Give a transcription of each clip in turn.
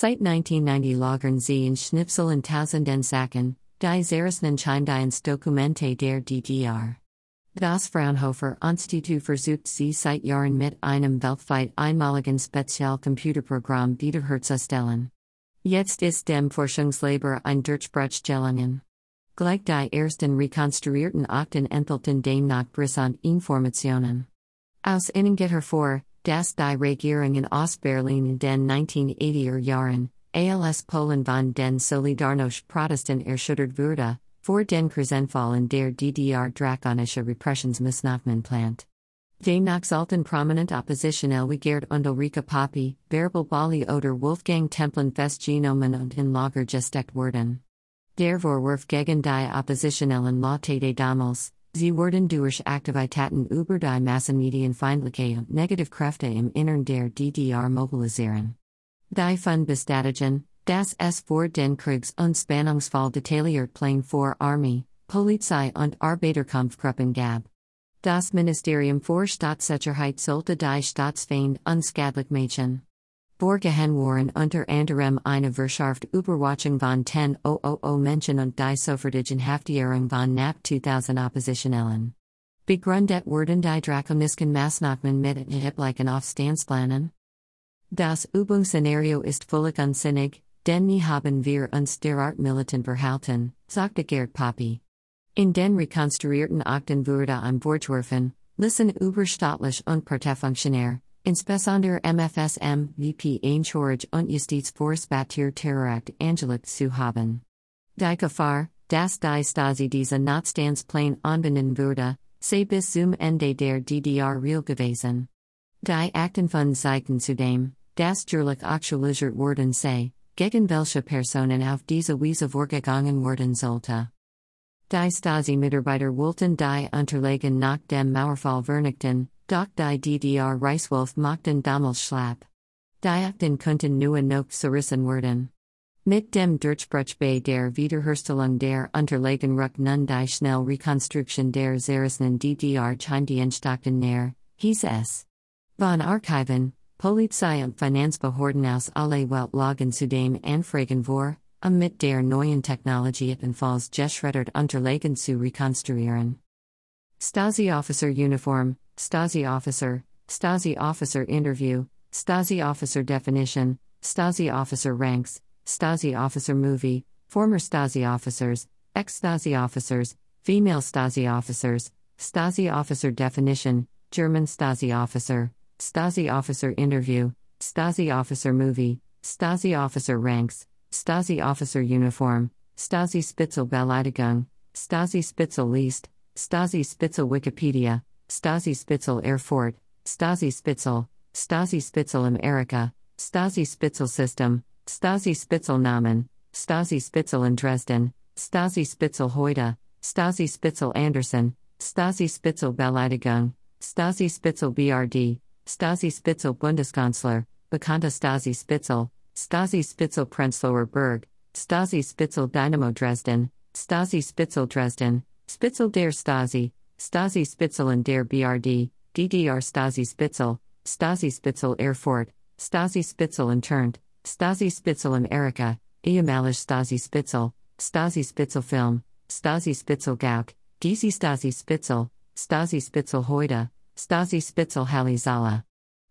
Seit 1990 lagern sie in Schnipsel und Tausenden Sachen, die Zerrissen Dokumente der DDR. Das Fraunhofer Institut versucht sie seit Jahren mit einem weltweit einmaligen Spezialcomputerprogramm wiederherzustellen. Jetzt ist dem Forschungslabor ein Durchbruch gelungen. Gleich die ersten rekonstruierten Akten enthalten demnach brisant Informationen. Aus ihnen geht dass die Regierung in Ostberlin den 1980er Jahren, als Polen von den Solidarność Protestant erschüttert wurde, vor den Krisenfall in der DDR drakonische Repressionsmaßnahmen plant. Demnach sollten prominent Oppositionell wie Gerd und Ulrike Poppe, Bärbel Bohley oder Wolfgang Templin festgenommen und in Lager gesteckt werden. Der Vorwurf gegen die Oppositionellen lautete damals, sie wurden durch Aktivitäten über die Massenmedien Massenmedienfeindliche negative Negativkräfte im Innern der DDR mobilisieren. Die von bestätigen, dass es vor den Kriegs- und Spannungsfall detailliert Pläne vor Armee, Polizei und Arbeiterkampfgruppen gab. Das Ministerium für Staatssicherheit sollte die Staatsfeind unskadlich machen. Borgehen waren unter anderem eine Wirtschaft Überwachung von 10.000 Menschen und die sofortigen Haftierung von knapp 2000 Oppositionellen. Begründet wurden die drakonischen Maßnahmen mit erheblichen Aufstandsplanen? Das Übungsszenario ist völlig unsinnig, denn nie haben wir uns derart militant verhalten, sagte Gerd Poppe. In den rekonstruierten Akten wurde am Vortwerfen, listen überstaatlich und Parteifunktionär, Insbesondere MFSM, VP Einschorge und Justizvorspatir Terrorakt Angelik zu haben. Die Gefahr, dass die Stasi diese Notstandsplan anwenden würde, sei bis zum Ende der DDR real gewesen. Die Akten von Zeiten zudem, das Jurlich aktualisiert worden sei, gegen welche Personen auf diese Weise vorgegangen worden sollte. Die Stasi-Mitarbeiter wollten die Unterlagen nach dem Mauerfall vernichten, Doch die DDR Reiswolf machten damals schlapp. Diakten könnten nur noch zerrissen werden. Mit dem Durchbruch bei der Wiederherstellung der Unterlagen rückt nun die Schnellrekonstruktion der zerrissenen DDR Chindien näher, hieß es. Von Archiven, Polizei und Finanzbehörden aus alle Welt lagen zudem Anfragen vor, um mit der neuen Technologie ebenfalls geschreddert Unterlagen zu rekonstruieren. Stasi Officer Uniform, Stasi officer, Stasi officer interview, Stasi officer definition, Stasi officer ranks, Stasi officer movie, former Stasi officers, ex Stasi officers, female Stasi officers, Stasi officer definition, German Stasi officer, Stasi officer interview, Stasi officer movie, Stasi officer ranks, Stasi officer uniform, Stasi Spitzel Beleidigung, Stasi Spitzel List, Stasi Spitzel Wikipedia, Stasi Spitzel Erfurt, Stasi Spitzel, Stasi Spitzel America, Stasi Spitzel System, Stasi Spitzel Namen, Stasi Spitzel in Dresden, Stasi Spitzel heute, Stasi Spitzel Anderson, Stasi Spitzel Beleidigung, Stasi Spitzel BRD, Stasi Spitzel Bundeskanzler, Bekannte Stasi Spitzel, Stasi Spitzel Prenzlauer Berg, Stasi Spitzel Dynamo Dresden, Stasi Spitzel Dresden, Spitzel der Stasi, Stasi Spitzel and der BRD, DDR Stasi Spitzel, Stasi Spitzel Erfurt, Stasi Spitzel Internt, Stasi Spitzel America, ehemalig Stasi Spitzel, Stasi Spitzel Film, Stasi Spitzel Gauck, DC Stasi Spitzel, Stasi Spitzel heute, Stasi Spitzel Halizala.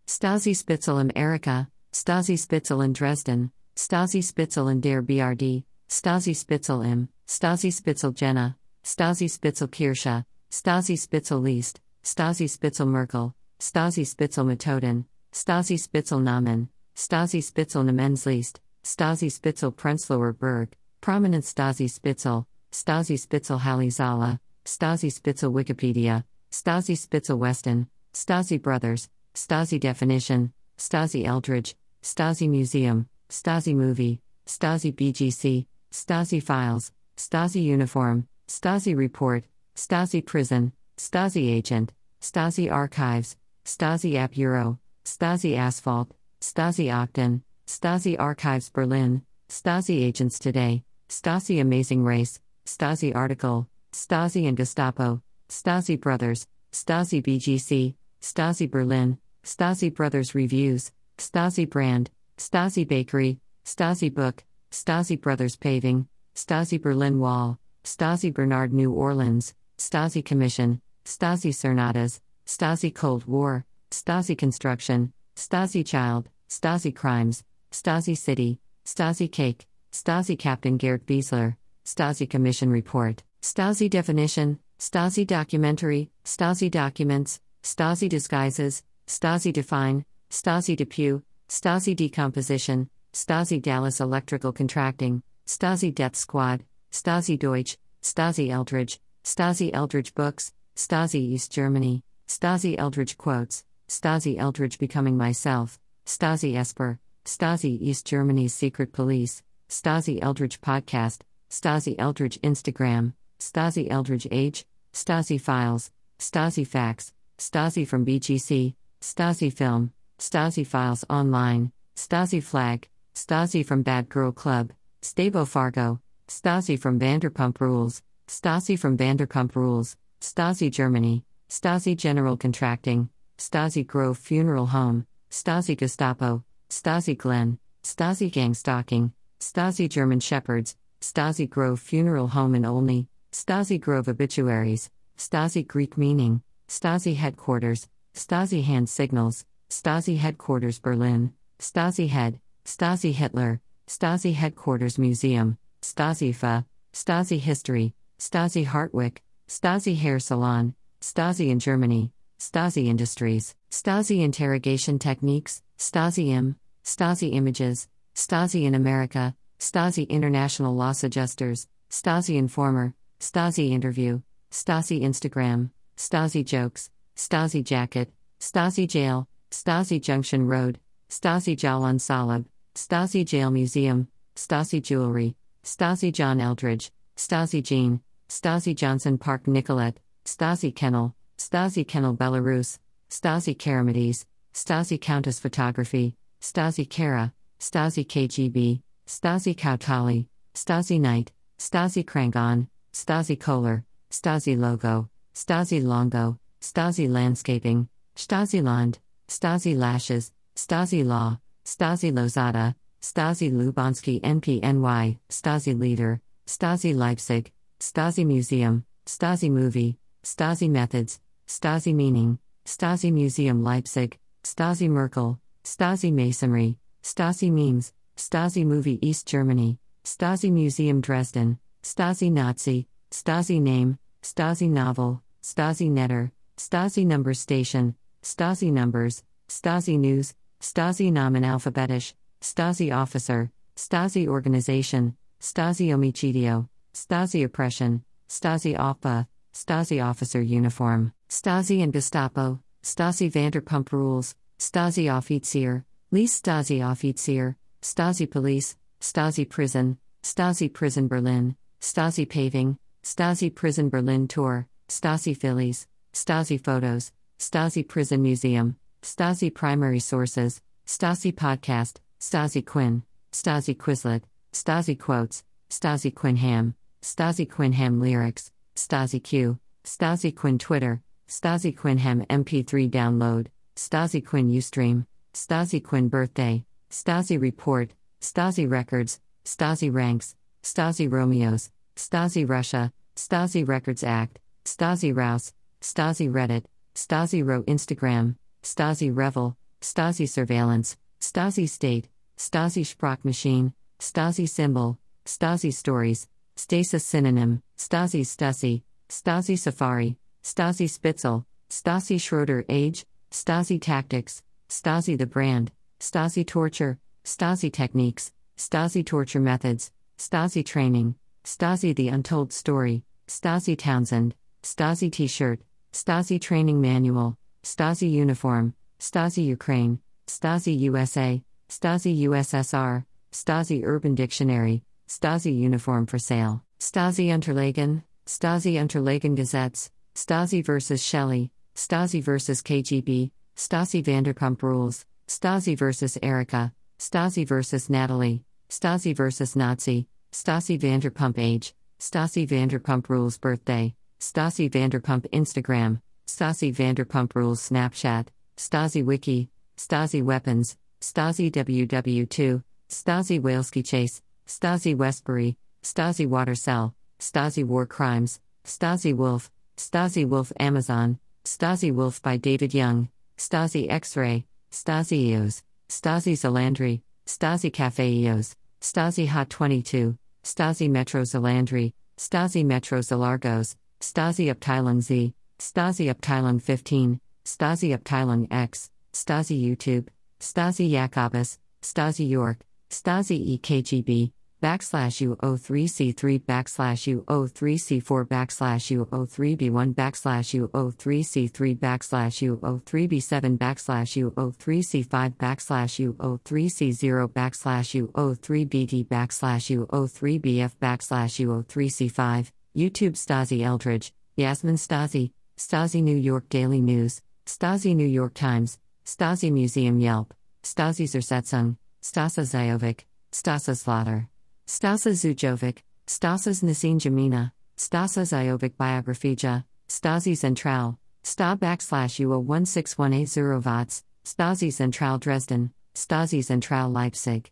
Stasi Spitzel America, Stasi Spitzel in Dresden, Stasi Spitzel in der BRD, Stasi Spitzel im, Stasi Spitzel Jena, Stasi Spitzel Kirche, Stasi Spitzel List, Stasi Spitzel Merkel, Stasi Spitzel Methoden, Stasi Spitzel Namen, Stasi Spitzel Namensliest, Stasi Spitzel Prenzlauer Berg, Prominent Stasi Spitzel, Stasi Spitzel Halizala, Stasi Spitzel Wikipedia, Stasi Spitzel Weston, Stasi Brothers, Stasi Definition, Stasi Eldredge, Stasi Museum, Stasi Movie, Stasi BGC, Stasi Files, Stasi Uniform, Stasi Report, Stasi Prison, Stasi Agent, Stasi Archives, Stasi App Euro, Stasi Asphalt, Stasi Octon, Stasi Archives Berlin, Stasi Agents Today, Stasi Amazing Race, Stasi Article, Stasi and Gestapo, Stasi Brothers, Stasi BGC, Stasi Berlin, Stasi Brothers Reviews, Stasi Brand, Stasi Bakery, Stasi Book, Stasi Brothers Paving, Stasi Berlin Wall, Stasi Bernard New Orleans, Stasi Commission, Stasi Cernadas, Stasi Cold War, Stasi Construction, Stasi Child, Stasi Crimes, Stasi City, Stasi Cake, Stasi Captain Gerd Wiesler, Stasi Commission Report, Stasi Definition, Stasi Documentary, Stasi Documents, Stasi Disguises, Stasi Define, Stasi Depew, Stasi Decomposition, Stasi Dallas Electrical Contracting, Stasi Death Squad, Stasi Deutsch, Stasi Eldredge, Stasi Eldredge Books, Stasi East Germany, Stasi Eldredge Quotes, Stasi Eldredge Becoming Myself, Stasi Esper, Stasi East Germany's Secret Police, Stasi Eldredge Podcast, Stasi Eldredge Instagram, Stasi Eldredge Age, Stasi Files, Stasi Facts, Stasi from BGC, Stasi Film, Stasi Files Online, Stasi Flag, Stasi from Bad Girl Club, Stavo Fargo, Stasi from Vanderpump Rules, Stasi from Vanderpump Rules, Stasi Germany, Stasi General Contracting, Stasi Grove Funeral Home, Stasi Gestapo, Stasi Glen, Stasi Gang Stalking, Stasi German Shepherds, Stasi Grove Funeral Home in Olney, Stasi Grove Obituaries, Stasi Greek Meaning, Stasi Headquarters, Stasi Hand Signals, Stasi Headquarters Berlin, Stasi Head, Stasi Hitler, Stasi Headquarters Museum, Stasi FA, Stasi History, Stasi Hartwick, Stasi Hair Salon, Stasi in Germany, Stasi Industries, Stasi Interrogation Techniques, Stasi IM, Stasi Images, Stasi in America, Stasi International Loss Adjusters, Stasi Informer, Stasi Interview, Stasi Instagram, Stasi Jokes, Stasi Jacket, Stasi Jail, Stasi Junction Road, Stasi Jalan Salab, Stasi Jail Museum, Stasi Jewelry, Stasi John Eldredge, Stasi Jean, Stasi Johnson Park Nicolette, Stasi Kennel, Stasi Kennel Belarus, Stasi Karamides, Stasi Countess Photography, Stasi Kara, Stasi KGB, Stasi Kautali, Stasi Knight, Stasi Krangon, Stasi Kohler, Stasi Logo, Stasi Longo, Stasi Landscaping, Stasi Land, Stasi Lashes, Stasi Law, Stasi Lozada, Stasi Lubansky NPNY, Stasi Leader, Stasi Leipzig, Stasi Museum, Stasi Movie, Stasi Methods, Stasi Meaning, Stasi Museum Leipzig, Stasi Merkel, Stasi Masonry, Stasi Memes, Stasi Movie East Germany, Stasi Museum Dresden, Stasi Nazi, Stasi Name, Stasi Novel, Stasi Netter, Stasi Number Station, Stasi Numbers, Stasi News, Stasi Namen Alphabetisch, Stasi Officer, Stasi Organization, Stasi Omicidio, Stasi Oppression, Stasi OPA, Stasi Officer Uniform, Stasi and Gestapo, Stasi Vanderpump Rules, Stasi Offizier, Least Stasi Offizier, Stasi Police, Stasi Prison, Stasi Prison Berlin, Stasi Paving, Stasi Prison Berlin Tour, Stasi Phillies, Stasi Photos, Stasi Prison Museum, Stasi Primary Sources, Stasi Podcast, Stasi Quinn, Stasi Quizlet, Stasi Quotes, Stasi Quinham, Stasi Quinham Lyrics, Stasi Q, Stasi Quinn Twitter, Stasi Quinham MP3 download, Stasi Quinn Ustream, Stasi Quinn Birthday, Stasi Report, Stasi Records, Stasi Ranks, Stasi Romeos, Stasi Russia, Stasi Records Act, Stasi Rouse, Stasi Reddit, Stasi Row Instagram, Stasi Revel, Stasi Surveillance, Stasi State, Stasi Sprachmaschine, Stasi Symbol, Stasi Stories, Stasis Synonym, Stasi Stasi, Stasi Safari, Stasi Spitzel, Stasi Schroeder Age, Stasi Tactics, Stasi the Brand, Stasi Torture, Stasi Techniques, Stasi Torture Methods, Stasi Training, Stasi The Untold Story, Stasi Townsend, Stasi T shirt, Stasi Training Manual, Stasi Uniform, Stasi Ukraine, Stasi USA, Stasi USSR, Stasi Urban Dictionary, Stasi Uniform for Sale, Stasi Unterlagen, Stasi Unterlagen Gazettes, Stasi vs. Shelley, Stasi vs. KGB, Stasi Vanderpump Rules, Stasi vs. Erica, Stasi vs. Natalie, Stasi vs. Nazi, Stasi Vanderpump Age, Stasi Vanderpump Rules Birthday, Stasi Vanderpump Instagram, Stasi Vanderpump Rules Snapchat, Stasi Wiki, Stasi Weapons, Stasi WW2, Stasi Waleski Chase, Stasi Westbury, Stasi Watercell, Stasi War Crimes, Stasi Wolf, Stasi Wolf Amazon, Stasi Wolf by David Young, Stasi X Ray, Stasi EOS, Stasi Zalandri, Stasi Cafe EOS, Stasi Hot 22, Stasi Metro Zalandri, Stasi Metro Zalargos, Stasi Abteilung Z, Stasi Abteilung 15, Stasi Abteilung X, Stasi YouTube, Stasi Jacobus, Stasi York, Stasi EKGB, backslash U03C3 backslash U03C4 backslash U03B1 backslash U03C3 backslash U03B7 backslash U03C5 backslash U03C0 backslash U03BD backslash U03BF backslash U03C5, YouTube Stasi Eldredge, Yasmin Stasi, Stasi New York Daily News, Stasi New York Times, Stasi Museum Yelp, Stasi Zersetzung, Stasa Zajovic, Stasa Slaughter. Stasa Zujovic, Stasas Nasin Jamina, Stasa Zajovic Biographija, Stasi Central, Sta backslash UO 16180 Watts, Stasi Central Dresden, Stasi Central Leipzig.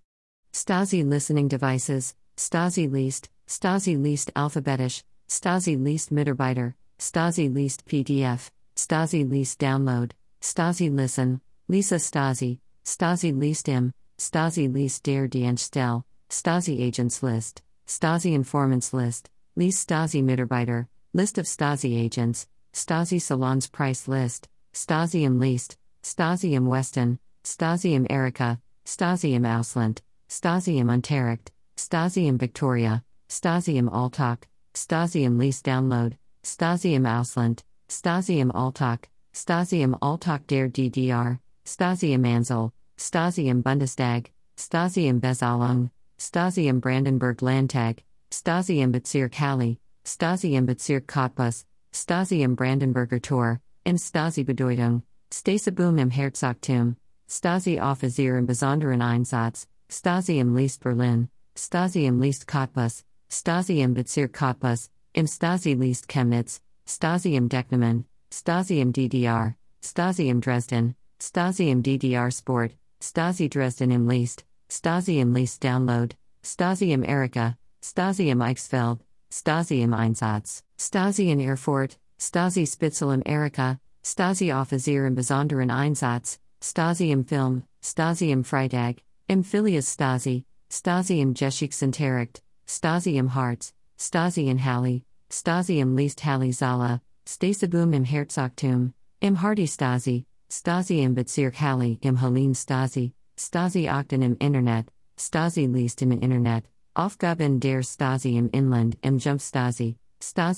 Stasi Listening Devices, Stasi Least, Stasi Least Alphabetisch, Stasi Least Mitarbeiter, Stasi Least PDF, Stasi Least Download, Stasi Listen, Lisa Stasi, Stasi Least Im, Stasi Least Der Dienststelle, Stasi Agents List, Stasi Informants List, List Stasi Mitarbeiter, List of Stasi Agents, Stasi Salons Price List, Stasi im List, Stasi im Westen, Stasi im Erika, Stasi im Ausland, Stasi im Unterricht, Stasi im Victoria, Stasi im Alltag, Stasi im Least Download, Stasi im Ausland, Stasi im Alltag, Stasi im Alltag der DDR, Stasi im Ansel, Stasi im Bundestag, Stasi im Bezahlung, Stasi im Brandenburg Landtag, Stasi im Bezirk Halle, Stasi im Bezirk Cottbus, Stasi im Brandenburger Tor, im Stasi Bedeutung, Stasibum im Herzogtum, Stasi Offizier im Besonderen Einsatz, Stasi im Least Berlin, Stasi im Least Cottbus, Stasi im Bezirk Cottbus, im Stasi Least Chemnitz, Stasi im Decknamen, Stasi im DDR, Stasi im Dresden, Stasi im DDR Sport, Stasi Dresden im Least, Stasi im Least Download, Stasi im Erika, Stasi im Eichsfeld, Stasi im Einsatz, Stasi in Erfurt, Stasi Spitzel im Erika, Stasi Offizier im Besonderen Einsatz, Stasi im Film, Stasi im Freitag, im Filius Stasi, Stasi im Geschichtsunterricht, Stasi im Harz, Stasi in Halle, Stasi im Least Halle Zala, Stasibum im Herzogtum, im Hardy Stasi, Stasi im Bezirk Halle im Helene Stasi, Stasi Achten im Internet, Stasi Least im Internet, Aufgaben der Stasi im Inland im Jump Stasi,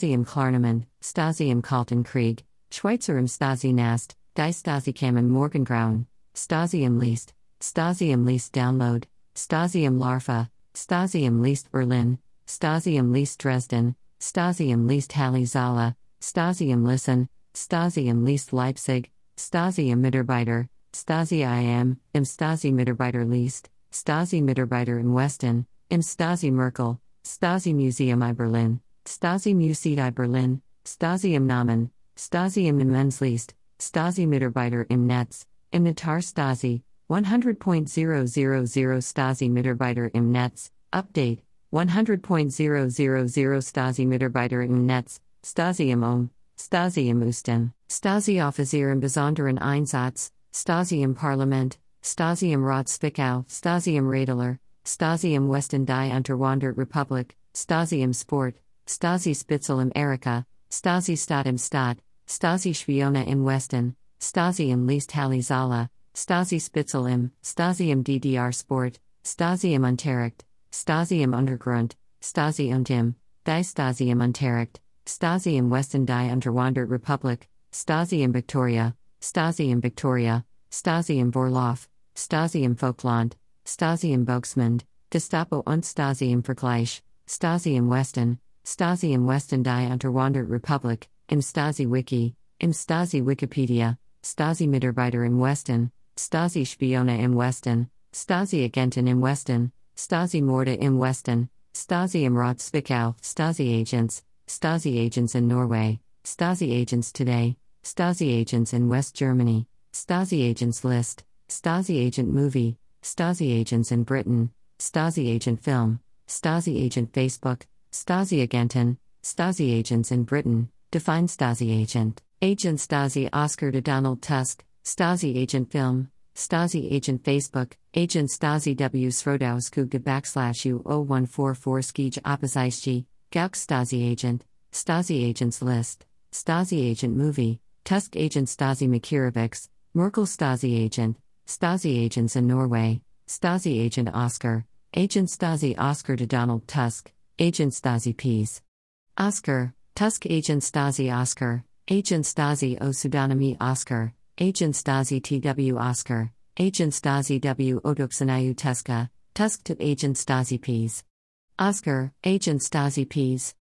im Klarnamen, Stasi im Kalten Schweizer im Stasi Nast, Die Stasi kam im Morgengrauen, Stasi im Least, Stasi im Least Download, Stasi im Larva, Stasi im Least Berlin, Stasi im Least Dresden, Stasi im Least Halle Zala, Stasi im Listen, Stasi im Least Leipzig, Stasi Mitarbeiter, Stasi IM, Stasi Mitarbeiter Least, Stasi Mitarbeiter im Westen, im Stasi Merkel, Stasi Museum I Berlin, Stasi Museet I Berlin, Stasi im Namen, Stasi im Immensleast, Stasi Mitarbeiter im Netz, im Natar Stasi, 100.000 Stasi Mitarbeiter im Netz, Update, 100.000 Stasi Mitarbeiter im Netz, Stasi im Ohm, Stasi im Osten, Stasi Offizier im Besonderen Einsatz, Stasi im Parlament, Stasi im Rat Zwickau, Stasi im Radler, Stasi im Westen die Unterwandert Republik, Stasi im Sport, Stasi Spitzel im Erika, Stasi Stadt im Stadt, Stasi Spione im Westen, Stasi im Least Halle Zala, Stasi Spitzel im, Stasi im DDR Sport, Stasi im Unterricht, Stasi im Untergrund, Stasi und im, Die Stasi im Unterricht, Stasi im Westen die Unterwandert Republik, Stasi in Victoria, Stasi in Victoria, Stasi in Vorlauf, Stasi in Folkland, Stasi in Volksmund, Gestapo und Stasi im Vergleich, Stasi im Westen, Stasi im Westen die Unterwandert Republik, im Stasi Wiki, im Stasi Wikipedia, Stasi Mitarbeiter im Westen, Stasi Spione im Westen, Stasi Agenten im Westen, Stasi Morde im Westen, Stasi im Rat Stasi Agents, Stasi Agents in Norway, Stasi Agents Today, Stasi Agents in West Germany, Stasi Agents List, Stasi Agent Movie, Stasi Agents in Britain, Stasi Agent Film, Stasi Agent Facebook, Stasi Agenten, Stasi Agents in Britain, Define Stasi Agent, Agent Stasi Oscar to Donald Tusk, Stasi Agent Film, Stasi Agent Facebook, Agent Stasi W. Srodowskugge backslash U 0144 Skij Opposition, Gauck Stasi Agent, Stasi Agents List, Stasi Agent Movie, Tusk Agent Stasi Makirovics, Merkel Stasi Agent, Stasi Agents in Norway, Stasi Agent Oscar, Agent Stasi Oscar to Donald Tusk, Agent Stasi Peace. Oscar, Tusk Agent Stasi Oscar, Agent Stasi O Pseudonymy Oscar, Agent Stasi TW Oscar, Agent Stasi W Oduksanayu Tuska, Tusk to Agent Stasi Peas. Oscar, Agent Stasi Peas.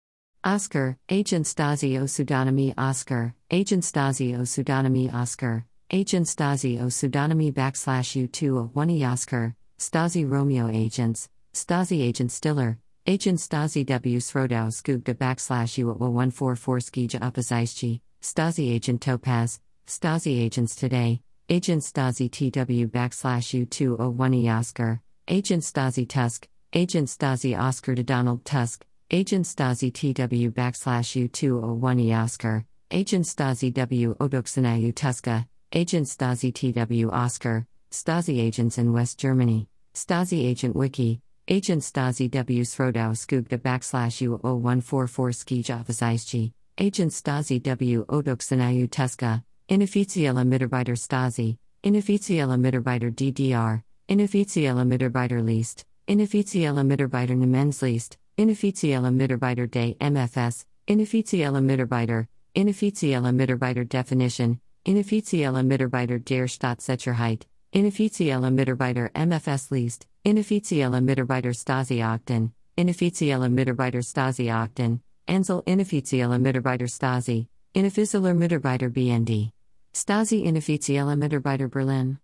Oscar, Agent Stasi O Pseudonymy Oscar, Agent Stasi O Pseudonymy Oscar, Agent Stasi O Pseudonymy backslash U2 1 E Oscar, Stasi Romeo Agents, Stasi Agent Stiller, Agent Stasi W. Srodau Skugda backslash U 144 Skija Opposition, Stasi Agent Topaz, Stasi Agents Today, Agent Stasi TW backslash U201E Oscar, Agent Stasi Tusk, Agent Stasi Oscar to Donald Tusk, Agent Stasi TW backslash U201 Oscar, Agent Stasi W Odoksanayu Tuska, Agent Stasi TW Oscar, Stasi Agents in West Germany, Stasi Agent Wiki, Agent Stasi W Srodau Skugda backslash U0144 Skij Opposition, Agent Stasi W Odoksanayu Tuska, Inoffizielle Mitarbeiter Stasi, Inoffizielle Mitarbeiter DDR, Inoffizielle Mitarbeiter List, Inoffizielle Mitarbeiter Namenslist, Inoffizielle Mitarbeiter Day MFS, Inoffizielle Mitarbeiter, Inoffizielle Mitarbeiter Definition, Inoffizielle Mitarbeiter der Staatssicherheit, Inoffizielle Mitarbeiter MFS List, Inoffizielle Mitarbeiter Stasi Akten, Inoffizielle Mitarbeiter Stasi Akten, Ansel Inoffizielle Mitarbeiter Stasi, Inoffizieller Mitarbeiter BND. Stasi Inoffizielle Mitarbeiter Berlin.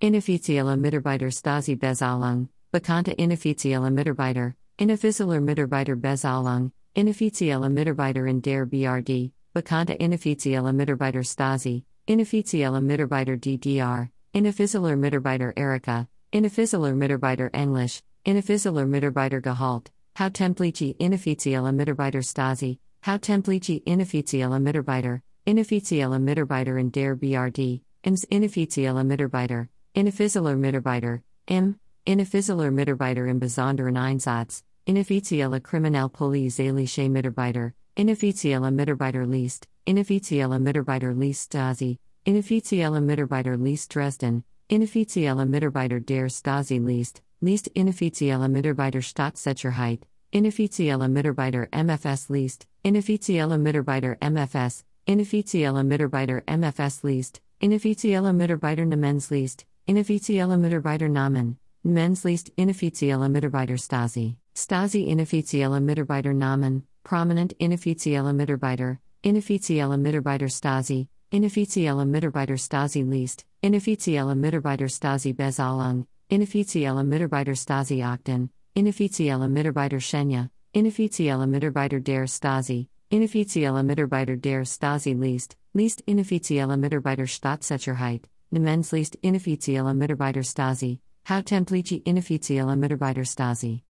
Inoffizielle Mitarbeiter Stasi Bezahlung, Bekannte Inoffizielle Mitarbeiter, Inoffizieller Mitarbeiter Bezahlung, Inoffizielle Mitarbeiter in der BRD, Bekannte Inoffizielle Mitarbeiter Stasi, Inoffizielle Mitarbeiter DDR, Inoffizieller Mitarbeiter Erika, Inoffizieller Mitarbeiter Englisch, Inoffizieller Mitarbeiter Gehalt, How Templici Inoffizielle Mitarbeiter Stasi, How Templici Inoffizielle Mitarbeiter, Inoffizielle Mitarbeiter in der BRD, IMS Inoffizielle Mitarbeiter, Inoffizieller Mitarbeiter, IM, Inoffizieller Mitarbeiter im besonderen Einsatz, Inoffizielle Kriminalpolizeiliche Mitarbeiter, Inoffizielle Mitarbeiter List, Inoffizielle Mitarbeiter List Stasi, Inoffizielle Mitarbeiter List Dresden, Inoffizielle Mitarbeiter der Stasi List, List Inoffizielle Mitarbeiter Staatssicherheit, Inoffizielle Mitarbeiter MFS List, Inoffizielle Mitarbeiter MFS, Inoffizielle Mitarbeiter MFS List, Inoffizielle Mitarbeiter Namenslist, Inoffizielle Mitarbeiter Namen, Namenslist Inoffizielle Mitarbeiter Stasi, Stasi Inoffizielle Mitarbeiter Namen, Prominent Inoffizielle Mitarbeiter, Inoffizielle Mitarbeiter Stasi, Inoffizielle Mitarbeiter Stasi List, Inoffizielle Mitarbeiter Stasi Bezahlung, Inoffizielle Mitarbeiter Stasi Akten, Inoffizielle Mitarbeiter Schenya, Inoffizielle Mitarbeiter der Stasi, Inoffizielle Mitarbeiter der Stasi List, List Inoffizielle Mitarbeiter Staatssicherheit, Namenslist Inoffizielle Mitarbeiter Stasi, How Templici Inoffizielle Mitarbeiter Stasi.